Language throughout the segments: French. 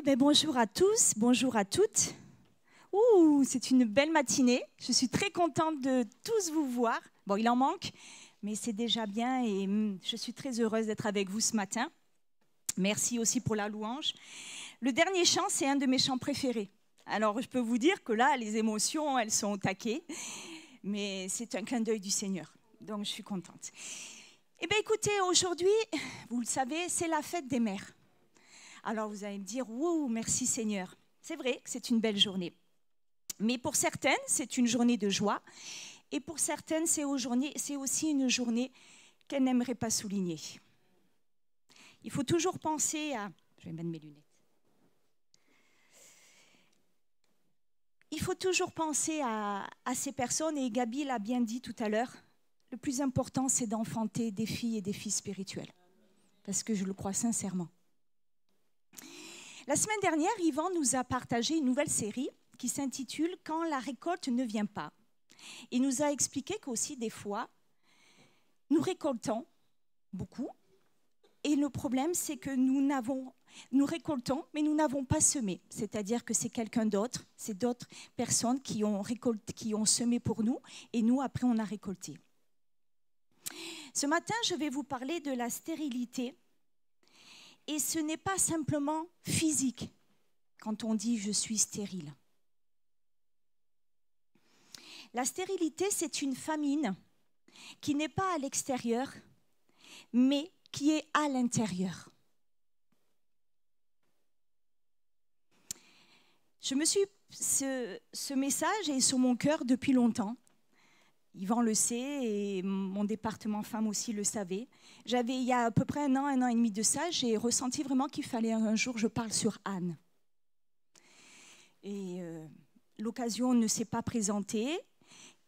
Eh bien, bonjour à tous, bonjour à toutes. Ouh, c'est une belle matinée. Je suis très contente de tous vous voir. Bon, il en manque, mais c'est déjà bien et hum, je suis très heureuse d'être avec vous ce matin. Merci aussi pour la louange. Le dernier chant, c'est un de mes chants préférés. Alors, je peux vous dire que là, les émotions, elles sont au taquet, mais c'est un clin d'œil du Seigneur. Donc, je suis contente. Eh bien, écoutez, aujourd'hui, vous le savez, c'est la fête des mères. Alors, vous allez me dire, wow, merci Seigneur. C'est vrai que c'est une belle journée. Mais pour certaines, c'est une journée de joie. Et pour certaines, c'est aussi une journée qu'elles n'aimeraient pas souligner. Il faut toujours penser à... Je vais mettre mes lunettes. Il faut toujours penser à, à ces personnes, et Gabi l'a bien dit tout à l'heure, le plus important, c'est d'enfanter des filles et des filles spirituelles. Parce que je le crois sincèrement. La semaine dernière, Yvan nous a partagé une nouvelle série qui s'intitule Quand la récolte ne vient pas. Il nous a expliqué qu'aussi des fois, nous récoltons beaucoup. Et le problème, c'est que nous nous récoltons, mais nous n'avons pas semé. C'est-à-dire que c'est quelqu'un d'autre, c'est d'autres personnes qui ont, récolté, qui ont semé pour nous, et nous, après, on a récolté. Ce matin, je vais vous parler de la stérilité. Et ce n'est pas simplement physique quand on dit je suis stérile. La stérilité, c'est une famine qui n'est pas à l'extérieur, mais qui est à l'intérieur. Je me suis ce, ce, message est sur mon cœur depuis longtemps. Yvan le sait et mon département femme aussi le savait. J'avais il y a à peu près un an, un an et demi de ça, j'ai ressenti vraiment qu'il fallait un jour je parle sur Anne. Et euh, l'occasion ne s'est pas présentée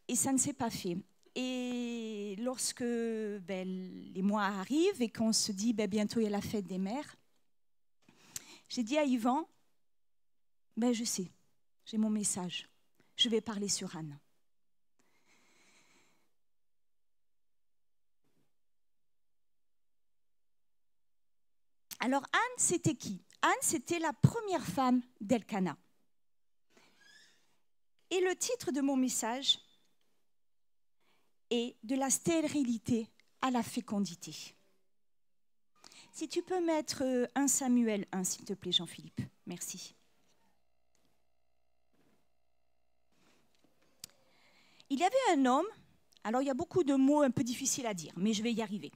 et ça ne s'est pas fait. Et lorsque ben, les mois arrivent et qu'on se dit ben, bientôt il y a la fête des mères, j'ai dit à Yvan, ben, je sais, j'ai mon message, je vais parler sur Anne. Alors Anne, c'était qui? Anne, c'était la première femme d'Elkana. Et le titre de mon message est De la stérilité à la fécondité. Si tu peux mettre euh, un Samuel 1, s'il te plaît, Jean-Philippe. Merci. Il y avait un homme, alors il y a beaucoup de mots un peu difficiles à dire, mais je vais y arriver.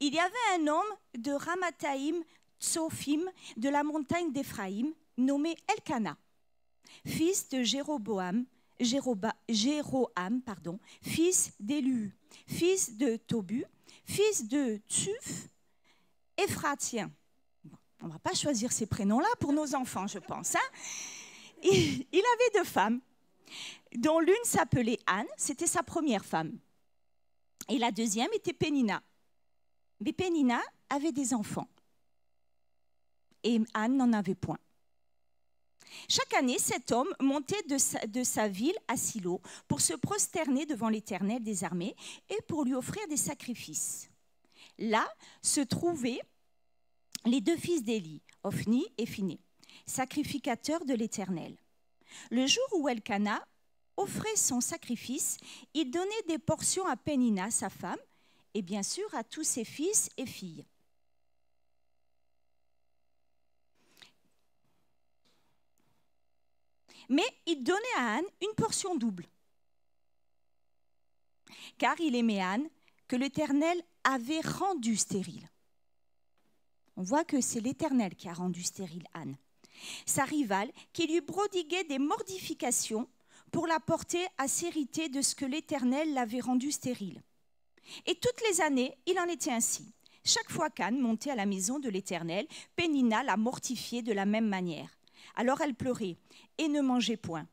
Il y avait un homme de Ramathaïm Tsophim de la montagne d'Éphraïm, nommé Elkana, fils de Jéroboam, Jéroam, pardon, fils d'Élu, fils de Tobu, fils de Tsuf, Éphratien. on ne va pas choisir ces prénoms-là pour nos enfants, je pense. Hein. il, il avait deux femmes, dont l'une s'appelait Anne, c'était sa première femme. Et la deuxième était Pénina. Mais Pénina avait des enfants et Anne n'en avait point. Chaque année, cet homme montait de sa, ville à Silo pour se prosterner devant l'Éternel des armées et pour lui offrir des sacrifices. Là se trouvaient les deux fils d'Élie, Ophni et Phiné, sacrificateurs de l'Éternel. Le jour où Elkana offrait son sacrifice, il donnait des portions à Pénina, sa femme, et bien sûr à tous ses fils et filles. Mais il donnait à Anne une portion double. Car il aimait Anne que l'Éternel avait rendue stérile. On voit que c'est l'Éternel qui a rendu stérile Anne. Sa rivale, qui lui prodiguait des mortifications pour la porter à s'hériter de ce que l'Éternel l'avait rendue stérile. Et toutes les années, il en était ainsi. Chaque fois qu'Anne montait à la maison de l'Éternel, Pénina la mortifiait de la même manière. Alors elle pleurait et ne mangeait point.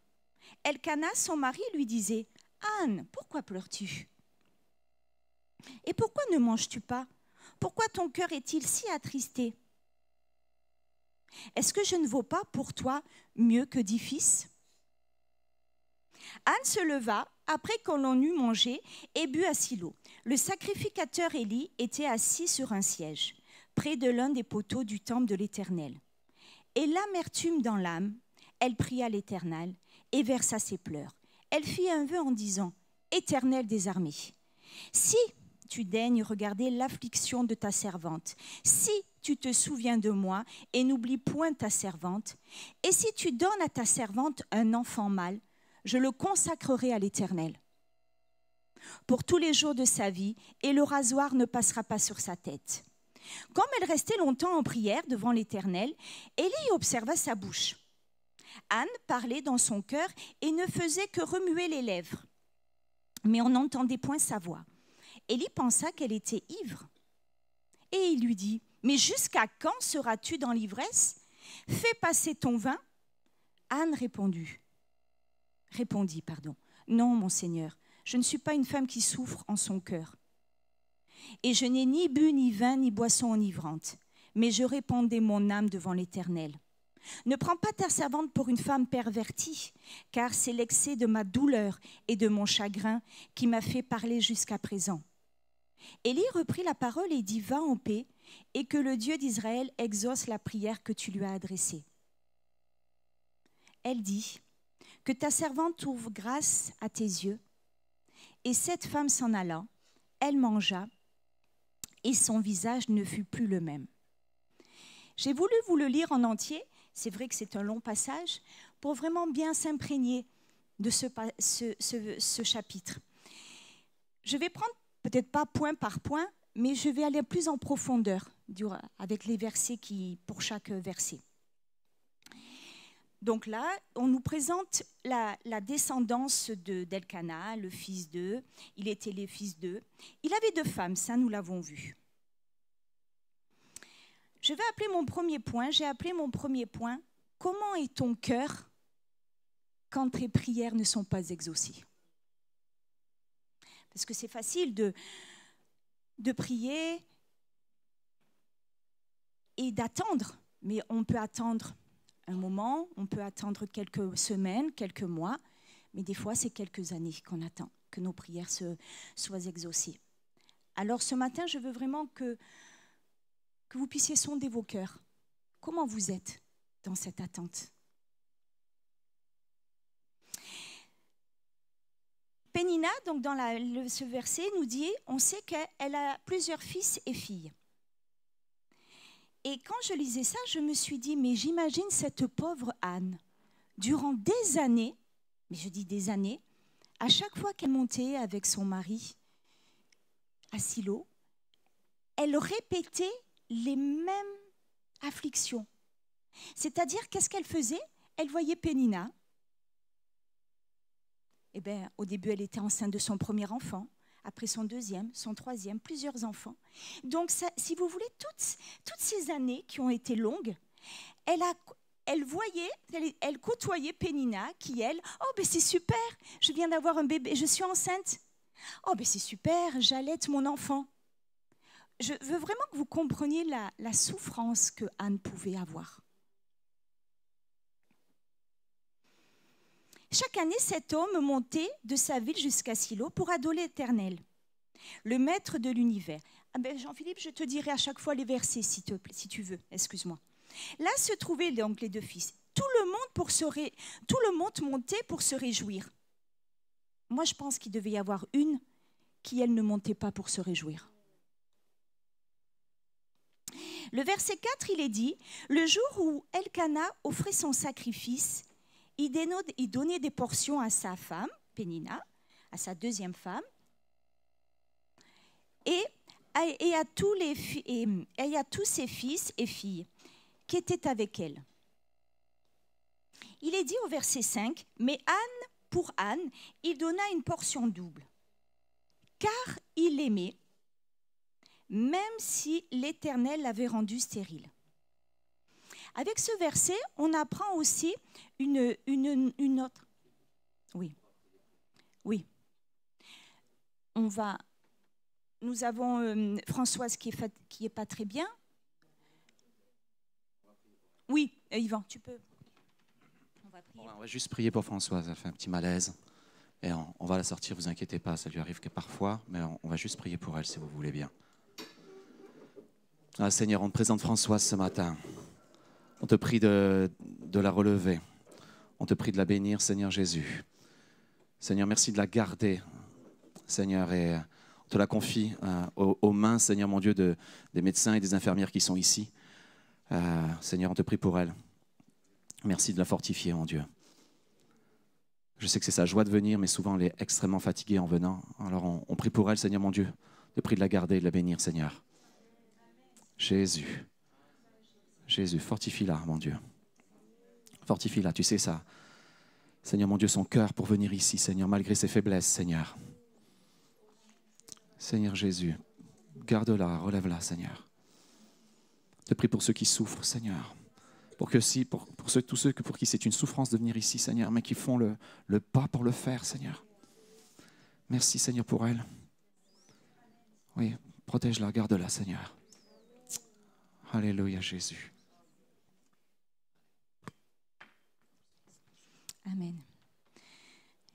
Elkana, son mari, lui disait Anne, pourquoi pleures-tu? Et pourquoi ne manges-tu pas? Pourquoi ton cœur est-il si attristé? Est-ce que je ne vaux pas pour toi mieux que dix fils? Anne se leva après qu'on eut mangé et but à Silo. Le sacrificateur Élie était assis sur un siège, près de l'un des poteaux du temple de l'Éternel. Et l'amertume dans l'âme, elle pria l'Éternel et versa ses pleurs. Elle fit un vœu en disant, Éternel des armées, si tu daignes regarder l'affliction de ta servante, si tu te souviens de moi et n'oublie point ta servante, et si tu donnes à ta servante un enfant mâle, je le consacrerai à l'Éternel pour tous les jours de sa vie, et le rasoir ne passera pas sur sa tête. Comme elle restait longtemps en prière devant l'Éternel, Élie observa sa bouche. Anne parlait dans son cœur et ne faisait que remuer les lèvres, mais on n'entendait point sa voix. Élie pensa qu'elle était ivre. Et il lui dit, Mais jusqu'à quand seras-tu dans l'ivresse? Fais passer ton vin. Anne répondit, répondit, pardon, Non, mon Seigneur, je ne suis pas une femme qui souffre en son cœur. Et je n'ai ni bu, ni vin, ni boisson enivrante, mais je répandais mon âme devant l'Éternel. Ne prends pas ta servante pour une femme pervertie, car c'est l'excès de ma douleur et de mon chagrin qui m'a fait parler jusqu'à présent. Élie reprit la parole et dit Va en paix, et que le Dieu d'Israël exauce la prière que tu lui as adressée. Elle dit Que ta servante trouve grâce à tes yeux et cette femme s'en alla, elle mangea, et son visage ne fut plus le même. J'ai voulu vous le lire en entier, c'est vrai que c'est un long passage, pour vraiment bien s'imprégner de ce, chapitre. Je vais prendre peut-être pas point par point, mais je vais aller plus en profondeur avec les versets qui, pour chaque verset. Donc là, on nous présente la, descendance d'Elkana, le fils d'eux. Il était le fils d'eux. Il avait deux femmes, ça nous l'avons vu. Je vais appeler mon premier point, j'ai appelé mon premier point, comment est ton cœur quand tes prières ne sont pas exaucées? Parce que c'est facile de, de prier et d'attendre, mais on peut attendre un moment, on peut attendre quelques semaines, quelques mois, mais des fois c'est quelques années qu'on attend que nos prières soient exaucées. Alors ce matin, je veux vraiment que, que vous puissiez sonder vos cœurs. Comment vous êtes dans cette attente? Pénina, donc dans ce verset, nous dit, on sait qu'elle a plusieurs fils et filles. Et quand je lisais ça, je me suis dit, mais j'imagine cette pauvre Anne, durant des années, mais je dis des années, à chaque fois qu'elle montait avec son mari à Silo, elle répétait les mêmes afflictions. C'est-à-dire, qu'est-ce qu'elle faisait? Elle voyait Pénina. Eh bien, au début, elle était enceinte de son premier enfant après son deuxième, son troisième, plusieurs enfants. Donc, si vous voulez, toutes, toutes ces années qui ont été longues, elle, a, elle voyait, elle, côtoyait Pénina, qui elle, oh ben c'est super, je viens d'avoir un bébé, je suis enceinte. Oh ben c'est super, j'allaite mon enfant. Je veux vraiment que vous compreniez la, souffrance que Anne pouvait avoir. Chaque année, cet homme montait de sa ville jusqu'à Silo pour adorer l'Éternel, le maître de l'univers. Ah ben Jean-Philippe, je te dirai à chaque fois les versets, si tu veux, excuse-moi. Là se trouvaient donc les deux fils. Tout le monde, pour se Tout le monde montait pour se réjouir. Moi, je pense qu'il devait y avoir une qui, elle, ne montait pas pour se réjouir. Le verset 4, il est dit, le jour où Elkana offrait son sacrifice, il donnait des portions à sa femme, Pénina, à sa deuxième femme, et à, tous tous ses fils et filles qui étaient avec elle. Il est dit au verset 5, mais Anne, pour Anne, il donna une portion double, car il l'aimait, même si l'Éternel l'avait rendue stérile. Avec ce verset, on apprend aussi une, autre. Oui. Oui. On va. Nous avons euh, Françoise qui est, qui est pas très bien. Oui, euh, Yvan, tu peux. On va, on va, juste prier pour Françoise. Elle fait un petit malaise. Et on, va la sortir, vous inquiétez pas. Ça lui arrive que parfois, mais on, va juste prier pour elle si vous voulez bien. Ah, Seigneur, on te présente Françoise ce matin. On te prie de, la relever. On te prie de la bénir, Seigneur Jésus. Seigneur, merci de la garder, Seigneur, et on te la confie euh, aux, mains, Seigneur mon Dieu, de, des médecins et des infirmières qui sont ici. Euh, Seigneur, on te prie pour elle. Merci de la fortifier, mon Dieu. Je sais que c'est sa joie de venir, mais souvent elle est extrêmement fatiguée en venant. Alors on, on prie pour elle, Seigneur mon Dieu. Je prie de la garder et de la bénir, Seigneur. Jésus. Jésus, fortifie-la, mon Dieu. Fortifie-la, tu sais ça. Seigneur mon Dieu, son cœur pour venir ici, Seigneur, malgré ses faiblesses, Seigneur. Seigneur Jésus, garde-la, relève-la, Seigneur. Je prie pour ceux qui souffrent, Seigneur. Pour, que si, pour, pour tous ceux pour qui c'est une souffrance de venir ici, Seigneur, mais qui font le, le pas pour le faire, Seigneur. Merci, Seigneur, pour elle. Oui, protège-la, garde-la, Seigneur. Alléluia, Jésus. Amen.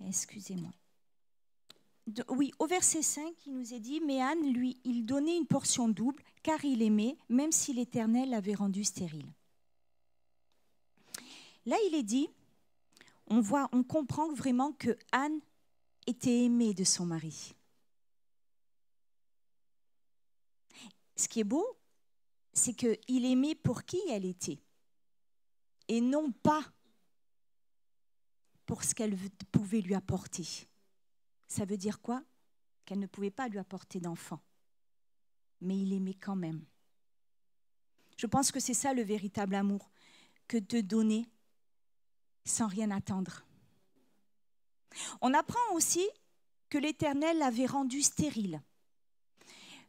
Excusez-moi. Oui, au verset 5, il nous est dit, mais Anne, lui, il donnait une portion double, car il aimait, même si l'Éternel l'avait rendu stérile. Là, il est dit, on voit, on comprend vraiment que Anne était aimée de son mari. Ce qui est beau, c'est qu'il aimait pour qui elle était, et non pas pour ce qu'elle pouvait lui apporter. Ça veut dire quoi? Qu'elle ne pouvait pas lui apporter d'enfant. Mais il aimait quand même. Je pense que c'est ça le véritable amour, que de donner sans rien attendre. On apprend aussi que l'Éternel l'avait rendu stérile,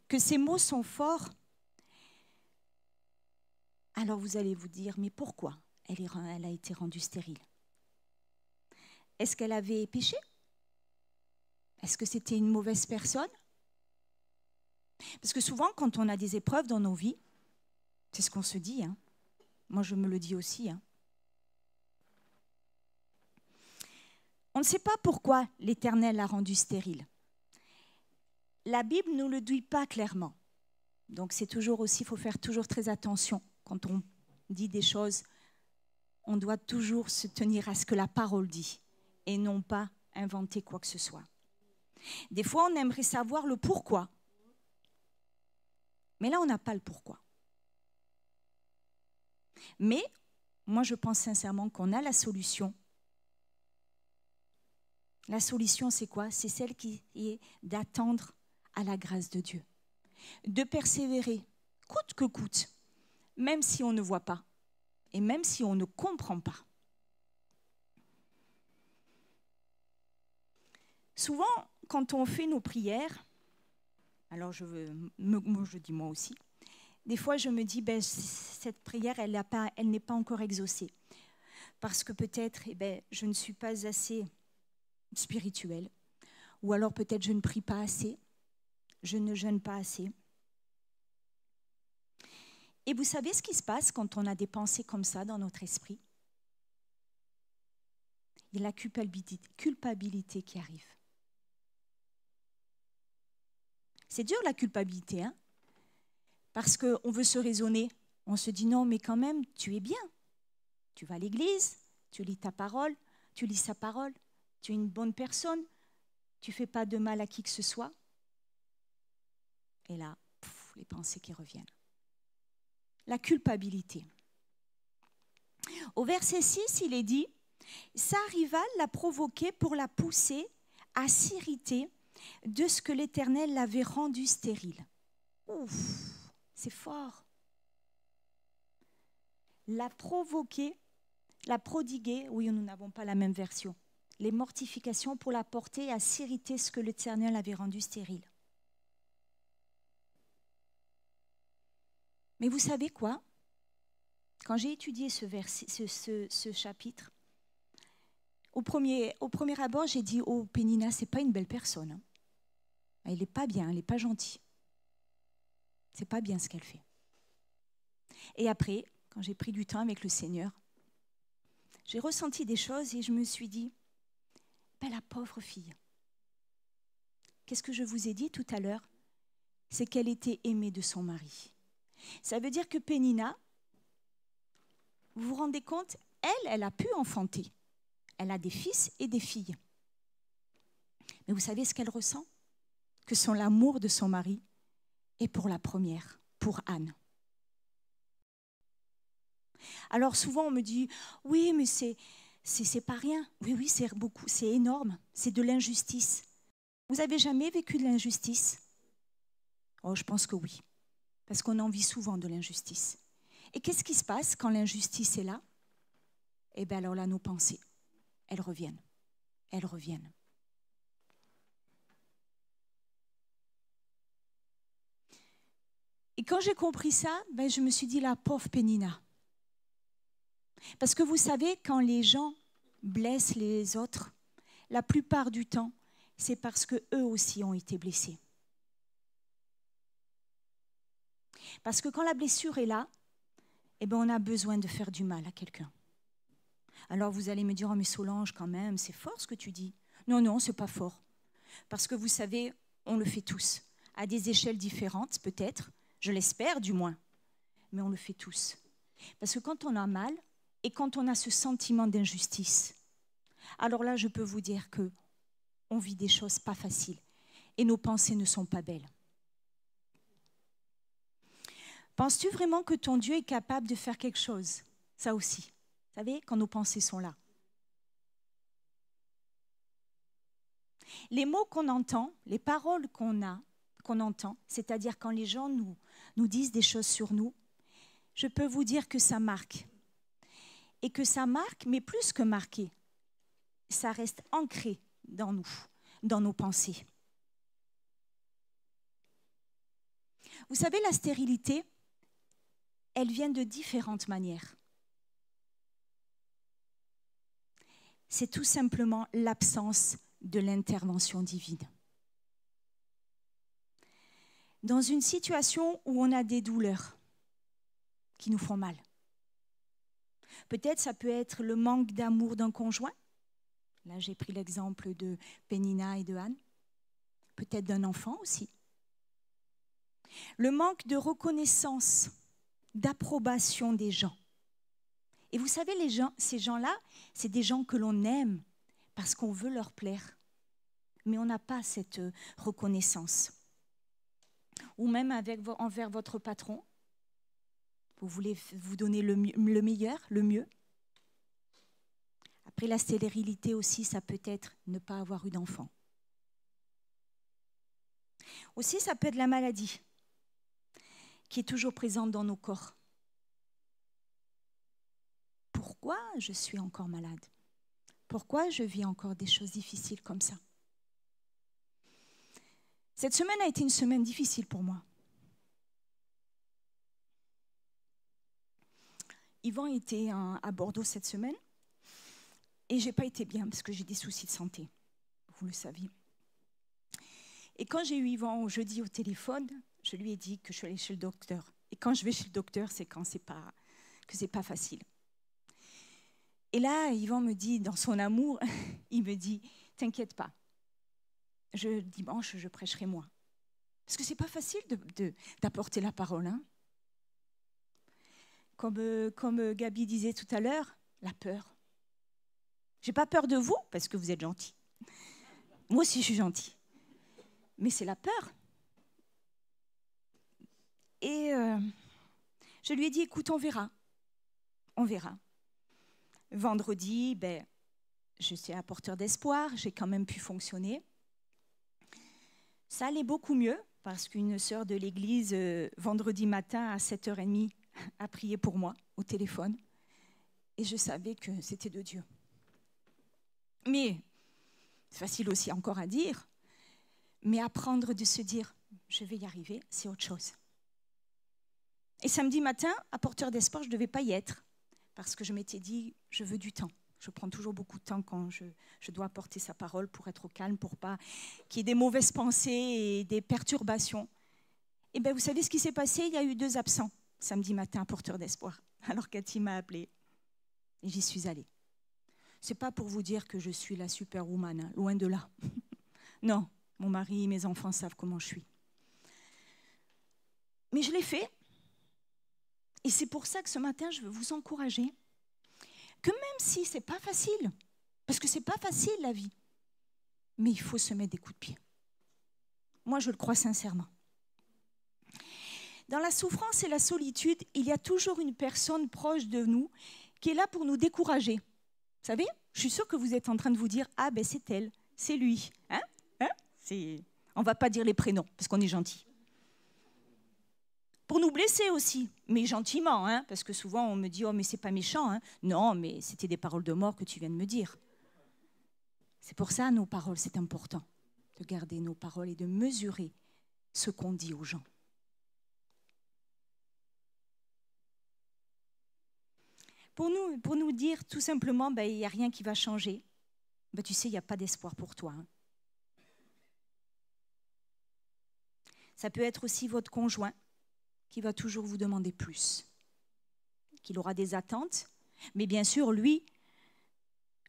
que ces mots sont forts. Alors vous allez vous dire, mais pourquoi elle, a été rendue stérile? Est-ce qu'elle avait péché? Est-ce que c'était une mauvaise personne? Parce que souvent, quand on a des épreuves dans nos vies, c'est ce qu'on se dit. hein. Moi, je me le dis aussi. hein. On ne sait pas pourquoi l'Éternel l'a rendu stérile. La Bible ne le dit pas clairement. Donc c'est toujours aussi, il faut faire toujours très attention quand on dit des choses. On doit toujours se tenir à ce que la parole dit et non pas inventer quoi que ce soit. Des fois, on aimerait savoir le pourquoi. Mais là, on n'a pas le pourquoi. Mais moi, je pense sincèrement qu'on a la solution. La solution, c'est quoi? C'est celle qui est d'attendre à la grâce de Dieu, de persévérer, coûte que coûte, même si on ne voit pas et même si on ne comprend pas. Souvent, quand on fait nos prières, alors je, me- dis moi aussi, des fois je me dis, ben, cette prière, elle n'est pas encore exaucée. Parce que peut-être eh ben, je ne suis pas assez spirituelle. Ou alors peut-être je ne prie pas assez. Je ne jeûne pas assez. Et vous savez ce qui se passe quand on a des pensées comme ça dans notre esprit? Il y a la culpabilité, qui arrive. C'est dur la culpabilité, hein? Parce qu'on veut se raisonner. On se dit non, mais quand même, tu es bien. Tu vas à l'église, tu lis ta parole, tu lis sa parole, tu es une bonne personne, tu fais pas de mal à qui que ce soit. Et là, pouf, les pensées qui reviennent. La culpabilité. Au verset 6, il est dit, sa rivale l'a provoqué pour la pousser à s'irriter de ce que l'Éternel l'avait rendu stérile. Ouf, c'est fort. La provoquer, la prodiguer, oui, nous n'avons pas la même version. Les mortifications pour la porter à s'irriter ce que l'Éternel avait rendu stérile. Mais vous savez quoi? Quand j'ai étudié ce, chapitre, au premier, au premier abord, j'ai dit Oh, Pénina, c'est pas une belle personne. hein. Elle n'est pas bien, elle n'est pas gentille. C'est pas bien ce qu'elle fait. Et après, quand j'ai pris du temps avec le Seigneur, j'ai ressenti des choses et je me suis dit ben, La pauvre fille. Qu'est-ce que je vous ai dit tout à l'heure? C'est qu'elle était aimée de son mari. Ça veut dire que Pénina, vous vous rendez compte, elle, elle a pu enfanter. Elle a des fils et des filles. Mais vous savez ce qu'elle ressent? Que son amour de son mari est pour la première, pour Anne. Alors souvent on me dit oui mais c'est c'est pas rien. Oui oui c'est beaucoup, c'est énorme, c'est de l'injustice. Vous avez jamais vécu de l'injustice? Oh je pense que oui, parce qu'on en vit souvent de l'injustice. Et qu'est-ce qui se passe quand l'injustice est là? Eh bien alors là nos pensées, elles reviennent, elles reviennent. Et quand j'ai compris ça, ben, je me suis dit, la pauvre Pénina. Parce que vous savez, quand les gens blessent les autres, la plupart du temps, c'est parce que eux aussi ont été blessés. Parce que quand la blessure est là, eh ben, on a besoin de faire du mal à quelqu'un. Alors vous allez me dire, oh mais Solange, quand même, c'est fort ce que tu dis. Non, non, c'est pas fort. Parce que vous savez, on le fait tous, à des échelles différentes peut-être, je l'espère du moins. Mais on le fait tous. Parce que quand on a mal et quand on a ce sentiment d'injustice, alors là, je peux vous dire que on vit des choses pas faciles et nos pensées ne sont pas belles. Penses-tu vraiment que ton Dieu est capable de faire quelque chose? Ça aussi. Vous savez, quand nos pensées sont là. Les mots qu'on entend, les paroles qu'on a, qu'on entend, c'est-à-dire quand les gens nous, nous disent des choses sur nous, je peux vous dire que ça marque. Et que ça marque, mais plus que marqué, ça reste ancré dans nous, dans nos pensées. Vous savez, la stérilité, elle vient de différentes manières. C'est tout simplement l'absence de l'intervention divine dans une situation où on a des douleurs qui nous font mal. Peut-être ça peut être le manque d'amour d'un conjoint. Là, j'ai pris l'exemple de Pénina et de Anne. Peut-être d'un enfant aussi. Le manque de reconnaissance, d'approbation des gens. Et vous savez, les gens, ces gens-là, c'est des gens que l'on aime parce qu'on veut leur plaire. Mais on n'a pas cette reconnaissance ou même envers votre patron. Vous voulez vous donner le, le meilleur, le mieux. Après, la stérilité aussi, ça peut être ne pas avoir eu d'enfant. Aussi, ça peut être la maladie qui est toujours présente dans nos corps. Pourquoi je suis encore malade? Pourquoi je vis encore des choses difficiles comme ça? Cette semaine a été une semaine difficile pour moi. Yvan était à Bordeaux cette semaine et j'ai pas été bien parce que j'ai des soucis de santé, vous le saviez. Et quand j'ai eu Yvan jeudi au téléphone, je lui ai dit que je suis allée chez le docteur. Et quand je vais chez le docteur, c'est quand c'est pas que c'est pas facile. Et là, Yvan me dit, dans son amour, il me dit, t'inquiète pas, je, dimanche, je prêcherai moi. Parce que c'est pas facile d'apporter la parole. Hein. comme, euh, comme euh, Gabi disait tout à l'heure, la peur. J'ai pas peur de vous parce que vous êtes gentil. Moi aussi, je suis gentil. Mais c'est la peur. Et euh, je lui ai dit, écoute, on verra. On verra. Vendredi, ben, je suis un porteur d'espoir, j'ai quand même pu fonctionner. Ça allait beaucoup mieux parce qu'une sœur de l'église, euh, vendredi matin à 7h30, a prié pour moi au téléphone. Et je savais que c'était de Dieu. Mais, c'est facile aussi encore à dire, mais apprendre de se dire, je vais y arriver, c'est autre chose. Et samedi matin, à porteur d'espoir, je ne devais pas y être, parce que je m'étais dit, je veux du temps. Je prends toujours beaucoup de temps quand je, dois porter sa parole pour être au calme, pour pas qu'il y ait des mauvaises pensées et des perturbations. Et eh bien, vous savez ce qui s'est passé? Il y a eu deux absents samedi matin, porteur d'espoir. Alors Cathy m'a appelé et j'y suis allée. C'est pas pour vous dire que je suis la superwoman, hein, loin de là. non, mon mari et mes enfants savent comment je suis. Mais je l'ai fait. Et c'est pour ça que ce matin, je veux vous encourager que même si c'est pas facile, parce que c'est pas facile la vie, mais il faut se mettre des coups de pied. Moi, je le crois sincèrement. Dans la souffrance et la solitude, il y a toujours une personne proche de nous qui est là pour nous décourager. Vous savez, je suis sûre que vous êtes en train de vous dire Ah, ben c'est elle, c'est lui. Hein hein On ne va pas dire les prénoms parce qu'on est gentil. Pour nous blesser aussi, mais gentiment, hein, parce que souvent on me dit Oh, mais c'est pas méchant. Hein. Non, mais c'était des paroles de mort que tu viens de me dire. C'est pour ça, nos paroles, c'est important de garder nos paroles et de mesurer ce qu'on dit aux gens. Pour nous, pour nous dire tout simplement, ben, il n'y a rien qui va changer, ben, tu sais, il n'y a pas d'espoir pour toi. Hein. Ça peut être aussi votre conjoint qui va toujours vous demander plus, qu'il aura des attentes, mais bien sûr, lui,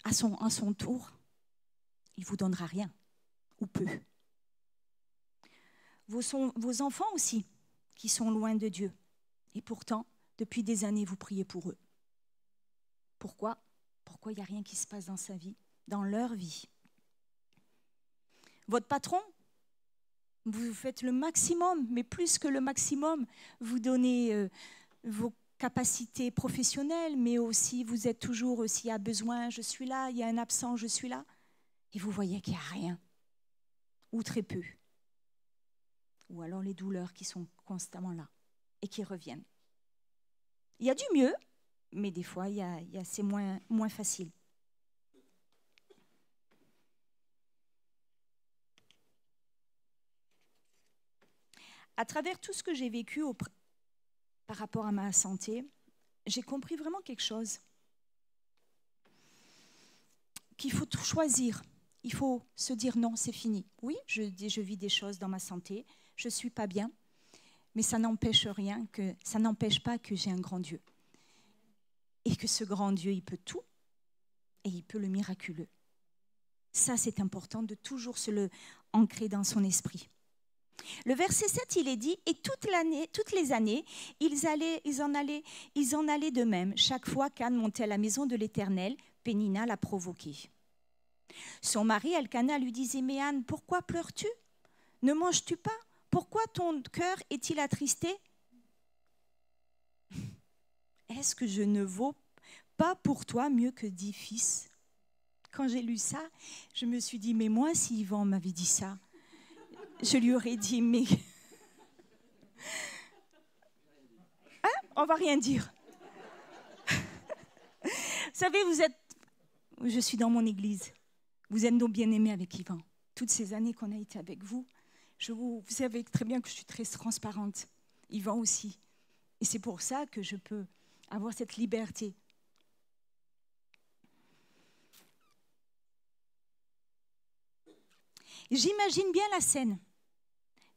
à son, tour, il vous donnera rien ou peu. Vos, vos enfants aussi, qui sont loin de Dieu, et pourtant, depuis des années, vous priez pour eux. Pourquoi? Pourquoi il n'y a rien qui se passe dans sa vie, dans leur vie? Votre patron, vous faites le maximum, mais plus que le maximum. Vous donnez euh, vos capacités professionnelles, mais aussi vous êtes toujours, s'il y a besoin, je suis là, il y a un absent, je suis là. Et vous voyez qu'il n'y a rien, ou très peu. Ou alors les douleurs qui sont constamment là et qui reviennent. Il y a du mieux, mais des fois, c'est moins facile. À travers tout ce que j'ai vécu par rapport à ma santé, j'ai compris vraiment quelque chose. Qu'il faut choisir. Il faut se dire non, c'est fini. Oui, je, je vis des choses dans ma santé, je ne suis pas bien, mais ça n'empêche rien que ça n'empêche pas que j'ai un grand Dieu et que ce grand Dieu, il peut tout et il peut le miraculeux. Ça, c'est important de toujours se le ancrer dans son esprit. Le verset 7, il est dit, et toutes les années, ils, allaient, ils, en allaient, ils en de même. Chaque fois qu'Anne montait à la maison de l'Éternel, Pénina l'a provoqué. Son mari, Elkana, lui disait, mais Anne, pourquoi pleures-tu? Ne manges-tu pas? Pourquoi ton cœur est-il attristé? Est-ce que je ne vaux pas pour toi mieux que dix fils? Quand j'ai lu ça, je me suis dit, mais moi, si Yvan m'avait dit ça, je lui aurais dit, mais... Hein? On va rien dire. vous savez, vous êtes... Je suis dans mon église. Vous êtes nos bien-aimés avec Yvan. Toutes ces années qu'on a été avec vous, je vous, vous savez très bien que je suis très transparente. Yvan aussi. Et c'est pour ça que je peux avoir cette liberté. J'imagine bien la scène.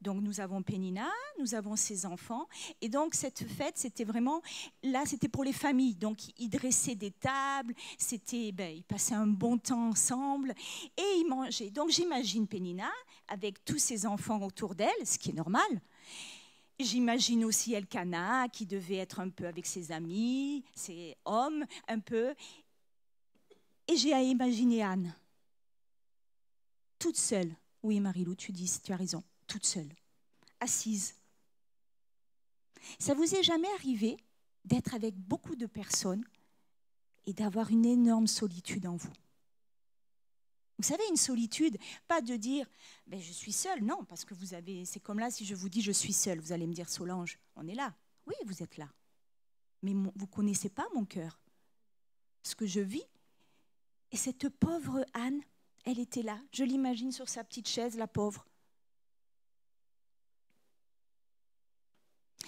Donc nous avons Pénina, nous avons ses enfants, et donc cette fête, c'était vraiment, là c'était pour les familles, donc ils dressaient des tables, c'était, ben, ils passaient un bon temps ensemble, et ils mangeaient. Donc j'imagine Pénina avec tous ses enfants autour d'elle, ce qui est normal, J'imagine aussi Elkana qui devait être un peu avec ses amis, ses hommes, un peu. Et j'ai à imaginer Anne, toute seule. Oui, Marie-Lou, tu dis, tu as raison, toute seule, assise. Ça vous est jamais arrivé d'être avec beaucoup de personnes et d'avoir une énorme solitude en vous? Vous savez, une solitude, pas de dire ben, je suis seule, non, parce que vous avez, c'est comme là si je vous dis je suis seule, vous allez me dire Solange, on est là. Oui, vous êtes là. Mais vous ne connaissez pas mon cœur, ce que je vis. Et cette pauvre Anne, elle était là. Je l'imagine sur sa petite chaise, la pauvre.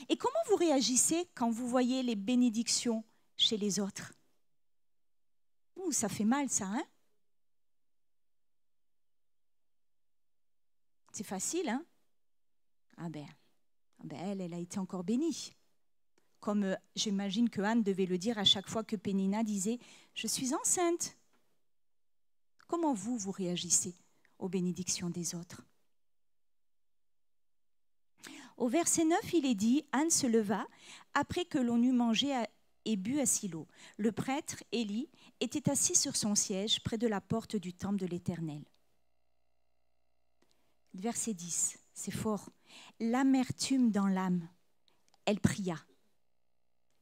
Et comment vous réagissez quand vous voyez les bénédictions chez les autres? Ouh, ça fait mal, ça, hein? C'est facile, hein? Ah ben, ah ben, elle, elle a été encore bénie. Comme euh, j'imagine que Anne devait le dire à chaque fois que Pénina disait Je suis enceinte. Comment vous, vous réagissez aux bénédictions des autres? Au verset 9, il est dit Anne se leva après que l'on eut mangé et but à Silo. Le prêtre, Élie, était assis sur son siège près de la porte du temple de l'Éternel. Verset 10, c'est fort. L'amertume dans l'âme, elle pria.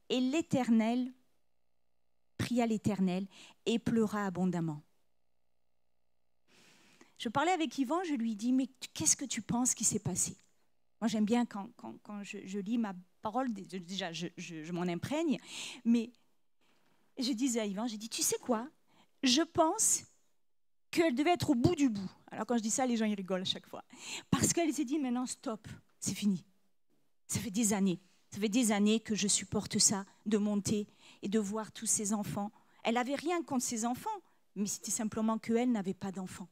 Et l'Éternel pria l'Éternel et pleura abondamment. Je parlais avec Yvan, je lui dis, mais qu'est-ce que tu penses qui s'est passé? Moi j'aime bien quand, je, lis ma parole, déjà je, m'en imprègne, mais je disais à Yvan, j'ai dit, tu sais quoi? Je pense qu'elle devait être au bout du bout. Alors quand je dis ça, les gens ils rigolent à chaque fois. Parce qu'elle s'est dit, maintenant stop, c'est fini. Ça fait des années. Ça fait des années que je supporte ça, de monter et de voir tous ses enfants. Elle n'avait rien contre ses enfants, mais c'était simplement qu'elle n'avait pas d'enfants.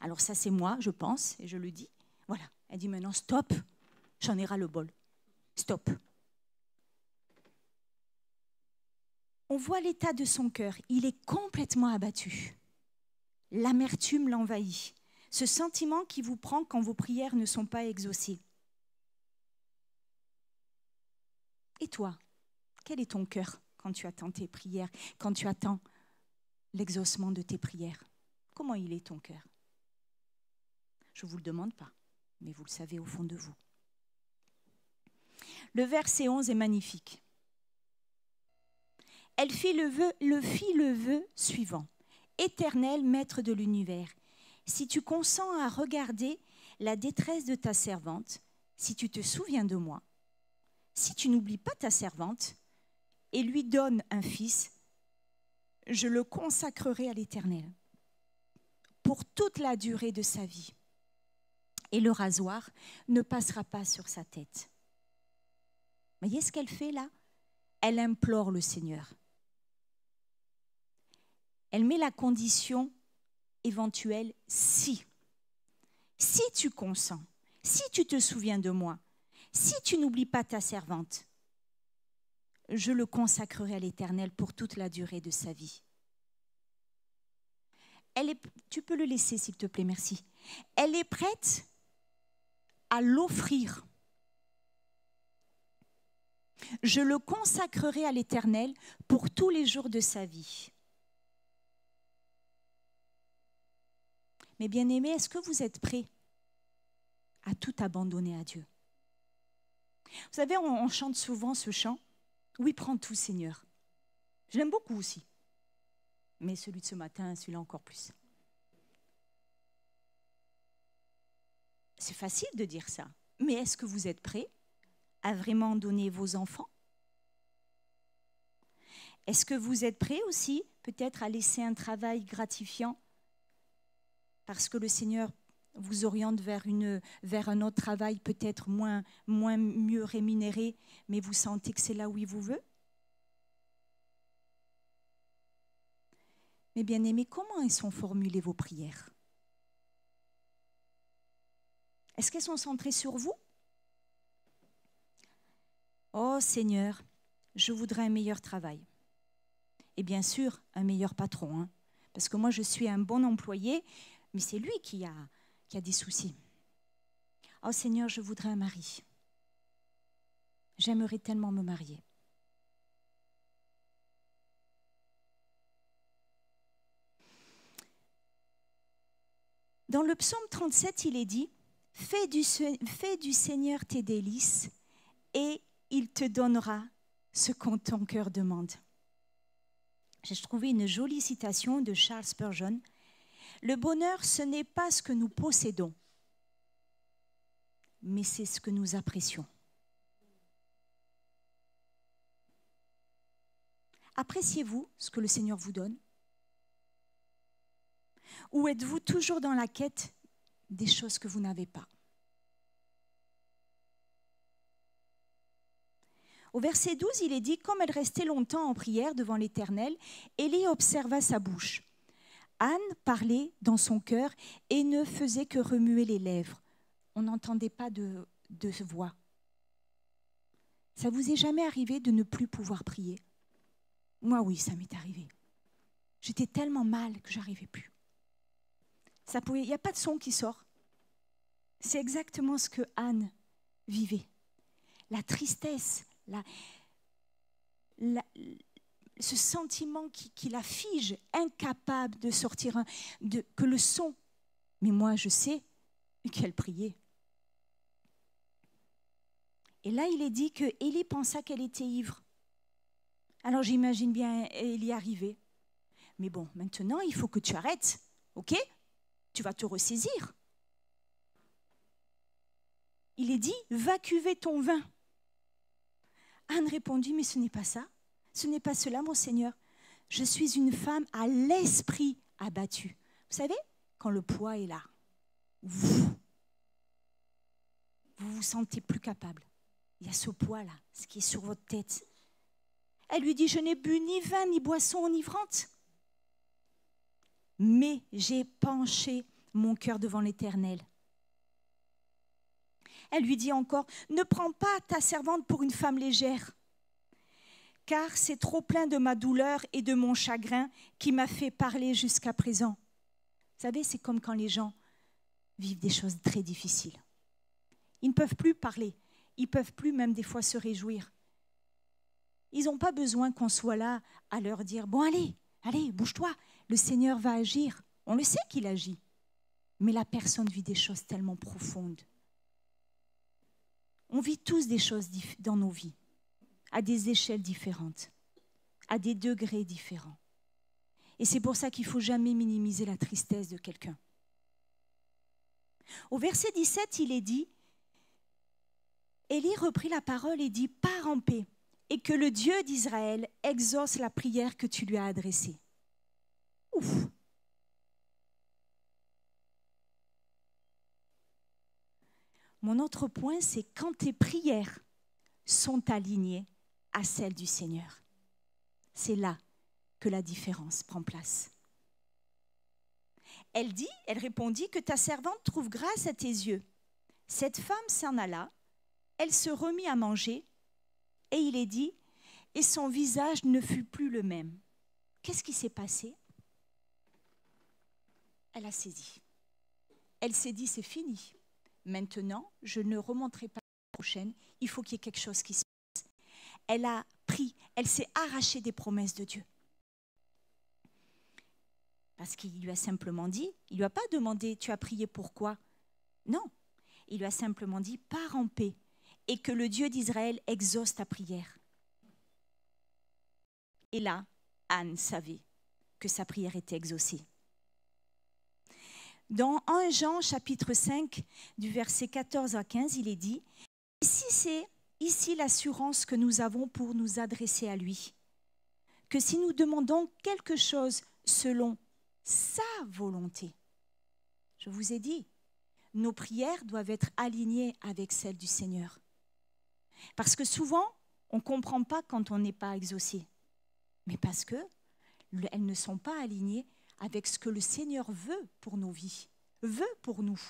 Alors ça, c'est moi, je pense, et je le dis. Voilà. Elle dit maintenant, stop, j'en ai ras le bol. Stop. On voit l'état de son cœur. Il est complètement abattu. L'amertume l'envahit. Ce sentiment qui vous prend quand vos prières ne sont pas exaucées. Et toi, quel est ton cœur quand tu attends tes prières, quand tu attends l'exaucement de tes prières? Comment il est ton cœur? Je ne vous le demande pas, mais vous le savez au fond de vous. Le verset 11 est magnifique. Elle fit le, vœu, le fit le vœu suivant. Éternel maître de l'univers, si tu consens à regarder la détresse de ta servante, si tu te souviens de moi, si tu n'oublies pas ta servante et lui donnes un fils, je le consacrerai à l'Éternel pour toute la durée de sa vie. Et le rasoir ne passera pas sur sa tête. Voyez ce qu'elle fait là? Elle implore le Seigneur. Elle met la condition éventuelle si. Si tu consens, si tu te souviens de moi, si tu n'oublies pas ta servante, je le consacrerai à l'Éternel pour toute la durée de sa vie. Tu peux le laisser, s'il te plaît, merci. Elle est prête à l'offrir. Je le consacrerai à l'Éternel pour tous les jours de sa vie. Mais bien aimé, est-ce que vous êtes prêts à tout abandonner à Dieu? Vous savez, on, chante souvent ce chant. Oui, prends tout, Seigneur. Je l'aime beaucoup aussi. Mais celui de ce matin, celui-là encore plus. C'est facile de dire ça. Mais est-ce que vous êtes prêts à vraiment donner vos enfants? Est-ce que vous êtes prêts aussi peut-être à laisser un travail gratifiant parce que le Seigneur vous oriente vers, une, vers un autre travail peut-être moins, moins mieux rémunéré, mais vous sentez que c'est là où il vous veut? Mais bien aimé, comment sont formulées vos prières? Est-ce qu'elles sont centrées sur vous? Oh Seigneur, je voudrais un meilleur travail. Et bien sûr, un meilleur patron. Hein, parce que moi, je suis un bon employé, mais c'est lui qui a, qui a des soucis. Oh Seigneur, je voudrais un mari. J'aimerais tellement me marier. Dans le psaume 37, il est dit, fais du, Seigneur tes délices et il te donnera ce qu'on ton cœur demande. J'ai trouvé une jolie citation de Charles Spurgeon le bonheur, ce n'est pas ce que nous possédons, mais c'est ce que nous apprécions. Appréciez-vous ce que le Seigneur vous donne? Ou êtes-vous toujours dans la quête des choses que vous n'avez pas Au verset 12, il est dit, comme elle restait longtemps en prière devant l'Éternel, Élie observa sa bouche. Anne parlait dans son cœur et ne faisait que remuer les lèvres. On n'entendait pas de, de voix. Ça vous est jamais arrivé de ne plus pouvoir prier? Moi, oui, ça m'est arrivé. J'étais tellement mal que j'arrivais plus. Il n'y a pas de son qui sort. C'est exactement ce que Anne vivait. La tristesse, la, ce sentiment qui, la fige, incapable de sortir que le son. Mais moi, je sais qu'elle priait. Et là, il est dit que Élie pensa qu'elle était ivre. Alors j'imagine bien Élie arriver. Mais bon, maintenant, il faut que tu arrêtes, ok? Tu vas te ressaisir. Il est dit, va cuver ton vin. Anne répondit, mais ce n'est pas ça. Ce n'est pas cela, mon Seigneur. Je suis une femme à l'esprit abattu. Vous savez, quand le poids est là, vous vous, vous sentez plus capable. Il y a ce poids-là, ce qui est sur votre tête. Elle lui dit, je n'ai bu ni vin ni boisson enivrante, mais j'ai penché mon cœur devant l'Éternel. Elle lui dit encore, ne prends pas ta servante pour une femme légère, car c'est trop plein de ma douleur et de mon chagrin qui m'a fait parler jusqu'à présent. Vous savez, c'est comme quand les gens vivent des choses très difficiles. Ils ne peuvent plus parler, ils peuvent plus même des fois se réjouir. Ils n'ont pas besoin qu'on soit là à leur dire, bon allez, allez, bouge-toi, le Seigneur va agir. On le sait qu'il agit, mais la personne vit des choses tellement profondes. On vit tous des choses dans nos vies, à des échelles différentes, à des degrés différents. Et c'est pour ça qu'il ne faut jamais minimiser la tristesse de quelqu'un. Au verset 17, il est dit, Élie reprit la parole et dit, Pars en paix, et que le Dieu d'Israël exauce la prière que tu lui as adressée. Ouf Mon autre point, c'est quand tes prières sont alignées à celles du Seigneur. C'est là que la différence prend place. Elle dit, elle répondit que ta servante trouve grâce à tes yeux. Cette femme s'en alla, elle se remit à manger, et il est dit, et son visage ne fut plus le même. Qu'est-ce qui s'est passé? Elle a saisi. Elle s'est dit, c'est fini. Maintenant, je ne remonterai pas la prochaine. Il faut qu'il y ait quelque chose qui se passe. Elle a pris, elle s'est arrachée des promesses de Dieu. Parce qu'il lui a simplement dit, il lui a pas demandé, tu as prié pourquoi Non, il lui a simplement dit, pars en paix et que le Dieu d'Israël exauce ta prière. Et là, Anne savait que sa prière était exaucée. Dans 1 Jean chapitre 5, du verset 14 à 15, il est dit, Ici c'est ici l'assurance que nous avons pour nous adresser à lui, que si nous demandons quelque chose selon sa volonté, je vous ai dit, nos prières doivent être alignées avec celles du Seigneur. Parce que souvent, on ne comprend pas quand on n'est pas exaucé, mais parce que le- elles ne sont pas alignées avec ce que le Seigneur veut pour nos vies, veut pour nous.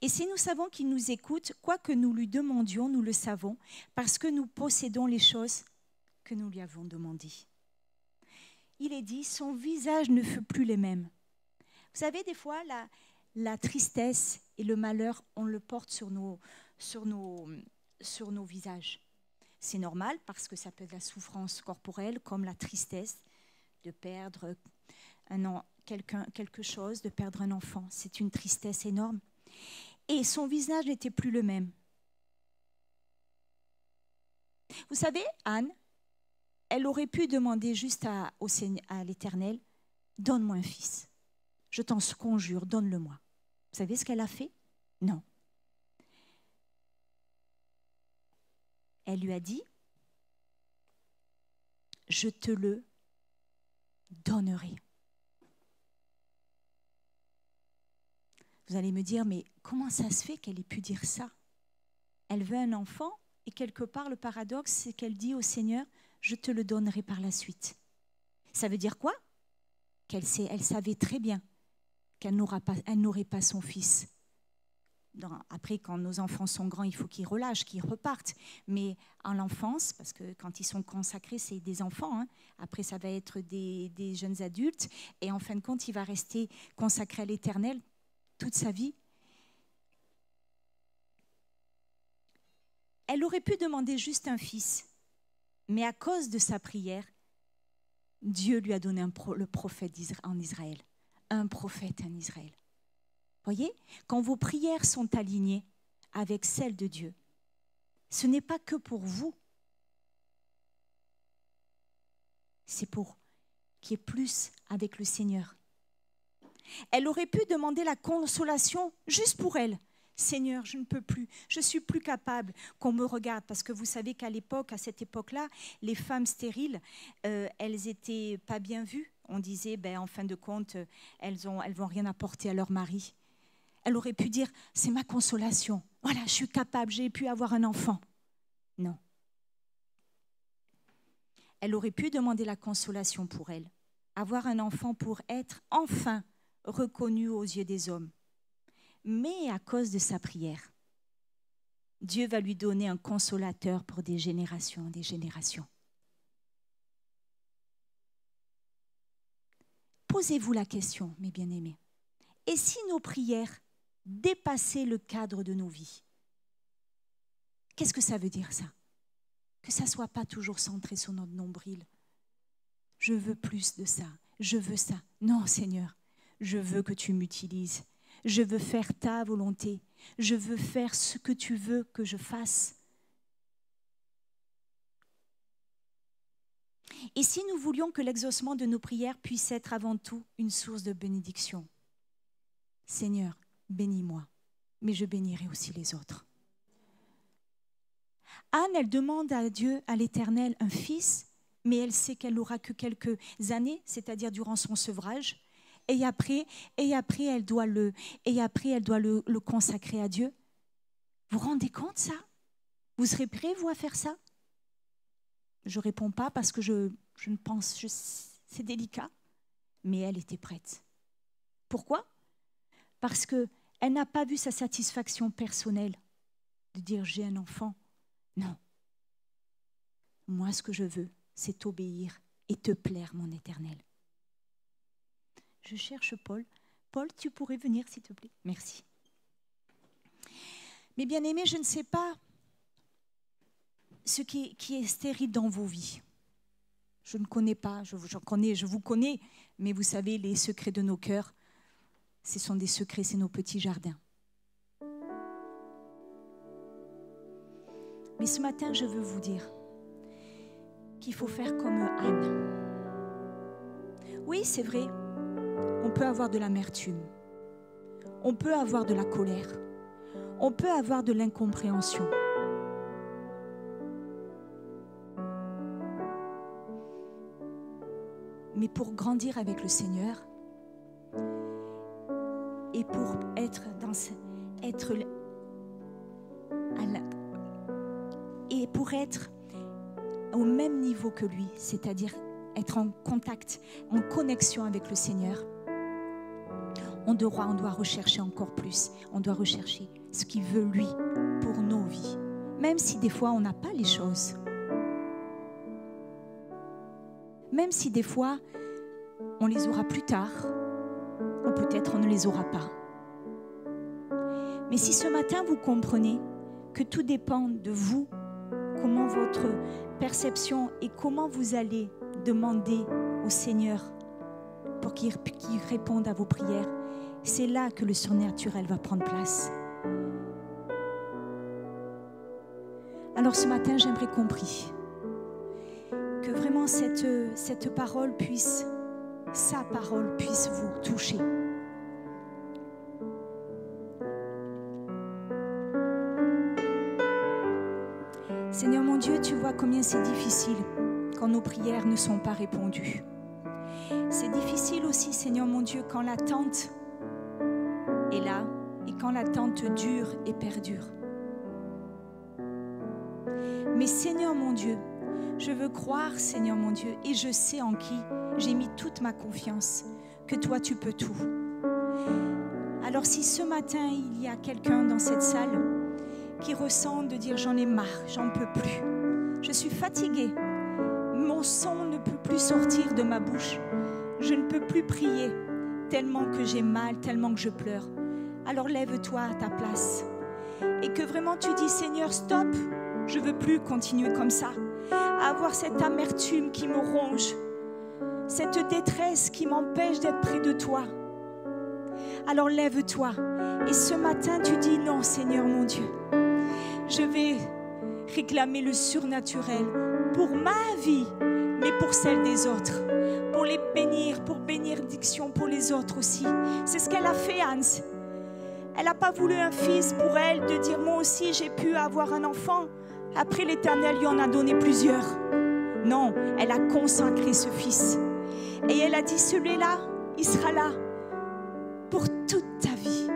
Et si nous savons qu'il nous écoute, quoi que nous lui demandions, nous le savons, parce que nous possédons les choses que nous lui avons demandées. Il est dit, son visage ne fut plus les mêmes. Vous savez, des fois, la, tristesse et le malheur, on le porte sur nos visages. C'est normal parce que ça peut être la souffrance corporelle comme la tristesse de perdre un quelqu'un- quelque chose, de perdre un enfant. C'est une tristesse énorme. Et son visage n'était plus le même. Vous savez, Anne, elle aurait pu demander juste à l'Éternel, donne-moi un fils. Je t'en conjure, donne-le-moi. Vous savez ce qu'elle a fait? Non. Elle lui a dit, je te le donnerai. Vous allez me dire, mais comment ça se fait qu'elle ait pu dire ça? Elle veut un enfant et quelque part le paradoxe, c'est qu'elle dit au Seigneur, je te le donnerai par la suite. Ça veut dire quoi? Qu'elle elle savait très bien qu'elle n'aura pas, n'aurait pas son fils. Après, quand nos enfants sont grands, il faut qu'ils relâchent, qu'ils repartent. Mais en l'enfance, parce que quand ils sont consacrés, c'est des enfants. hein. Après, ça va être des, jeunes adultes. Et en fin de compte, il va rester consacré à l'éternel toute sa vie. Elle aurait pu demander juste un fils, mais à cause de sa prière, Dieu lui a donné le prophète en Israël, un prophète en Israël. Voyez, quand vos prières sont alignées avec celles de Dieu, ce n'est pas que pour vous, c'est pour qu'il y ait plus avec le Seigneur. Elle aurait pu demander la consolation juste pour elle. Seigneur, je ne peux plus, je suis plus capable qu'on me regarde, parce que vous savez qu'à l'époque, à cette époque-là, les femmes stériles, euh, elles étaient pas bien vues. On disait, ben, en fin de compte, elles ont, elles vont rien apporter à leur mari. Elle aurait pu dire, c'est ma consolation. Voilà, je suis capable, j'ai pu avoir un enfant. Non. Elle aurait pu demander la consolation pour elle, avoir un enfant pour être enfin reconnue aux yeux des hommes. Mais à cause de sa prière, Dieu va lui donner un consolateur pour des générations, des générations. Posez-vous la question, mes bien-aimés. Et si nos prières dépassaient le cadre de nos vies Qu'est-ce que ça veut dire ça? Que ça ne soit pas toujours centré sur notre nombril. Je veux plus de ça, je veux ça. Non, Seigneur, je veux que tu m'utilises. Je veux faire ta volonté. Je veux faire ce que tu veux que je fasse. Et si nous voulions que l'exaucement de nos prières puisse être avant tout une source de bénédiction, Seigneur, bénis-moi, mais je bénirai aussi les autres. Anne, elle demande à Dieu, à l'Éternel, un fils, mais elle sait qu'elle n'aura que quelques années, c'est-à-dire durant son sevrage. Et après, et après, elle doit le, et après, elle doit le, consacrer à Dieu. Vous vous rendez compte ça? Vous serez prêt, vous, à faire ça? Je réponds pas parce que je, je ne pense, c'est délicat, mais elle était prête. Pourquoi? Parce que elle n'a pas vu sa satisfaction personnelle de dire j'ai un enfant. Non. Moi, ce que je veux, c'est t'obéir et te plaire, mon éternel. Je cherche Paul. Paul, tu pourrais venir, s'il te plaît Merci. Mais bien aimé, je ne sais pas ce qui, est stérile dans vos vies. Je ne connais pas, je, connais, je vous connais, mais vous savez, les secrets de nos cœurs, ce sont des secrets, c'est nos petits jardins. Mais ce matin, je veux vous dire qu'il faut faire comme Anne. Oui, c'est vrai, on peut avoir de l'amertume, on peut avoir de la colère, on peut avoir de l'incompréhension. Mais pour grandir avec le Seigneur et pour être dans être et pour être au même niveau que lui, c'est-à-dire être en contact, en connexion avec le Seigneur, on doit, on doit rechercher encore plus. On doit rechercher ce qu'il veut lui pour nos vies. Même si des fois on n'a pas les choses. Même si des fois on les aura plus tard. Peut-être on ne les aura pas. Mais si ce matin vous comprenez que tout dépend de vous, comment votre perception et comment vous allez demander au Seigneur pour qu'il réponde à vos prières, c'est là que le surnaturel va prendre place. Alors ce matin, j'aimerais compris que vraiment cette parole puisse, sa parole puisse vous toucher. Seigneur mon Dieu, tu vois combien c'est difficile quand nos prières ne sont pas répondues. C'est difficile aussi, Seigneur mon Dieu, quand l'attente est là et quand l'attente dure et perdure. Mais Seigneur mon Dieu, je veux croire, Seigneur mon Dieu, et je sais en qui j'ai mis toute ma confiance, que toi tu peux tout. Alors si ce matin il y a quelqu'un dans cette salle qui ressent de dire j'en ai marre, j'en peux plus, je suis fatiguée, mon son ne peut plus sortir de ma bouche, je ne peux plus prier tellement que j'ai mal, tellement que je pleure alors lève-toi à ta place. Et que vraiment tu dis, Seigneur, stop, Je veux plus continuer comme ça, à avoir cette amertume qui me ronge, cette détresse qui m'empêche d'être près de toi. Alors lève-toi. Et ce matin, tu dis non, Seigneur mon Dieu. Je vais réclamer le surnaturel pour ma vie, mais pour celle des autres. Pour les bénir, pour bénédiction pour les autres aussi. C'est ce qu'elle a fait, Hans. Elle n'a pas voulu un fils pour elle, de dire moi aussi j'ai pu avoir un enfant. Après l'Éternel lui en a donné plusieurs. Non, elle a consacré ce fils. Et elle a dit, celui-là, il sera là pour toute ta vie,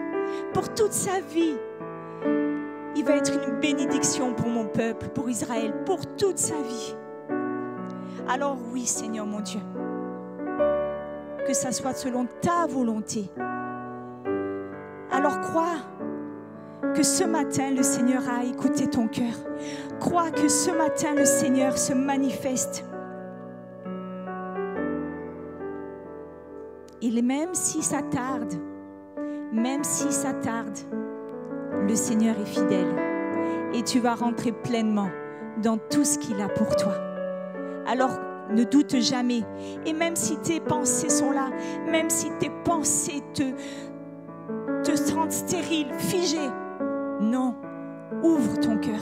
pour toute sa vie. Va être une bénédiction pour mon peuple, pour Israël, pour toute sa vie. Alors oui, Seigneur mon Dieu, que ça soit selon ta volonté. Alors crois que ce matin, le Seigneur a écouté ton cœur. Crois que ce matin, le Seigneur se manifeste. Et même si ça tarde, même si ça tarde, le Seigneur est fidèle et tu vas rentrer pleinement dans tout ce qu'il a pour toi. Alors ne doute jamais. Et même si tes pensées sont là, même si tes pensées te, te rendent stérile, figé, non, ouvre ton cœur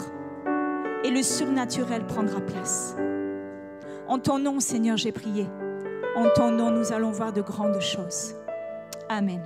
et le surnaturel prendra place. En ton nom, Seigneur, j'ai prié. En ton nom, nous allons voir de grandes choses. Amen.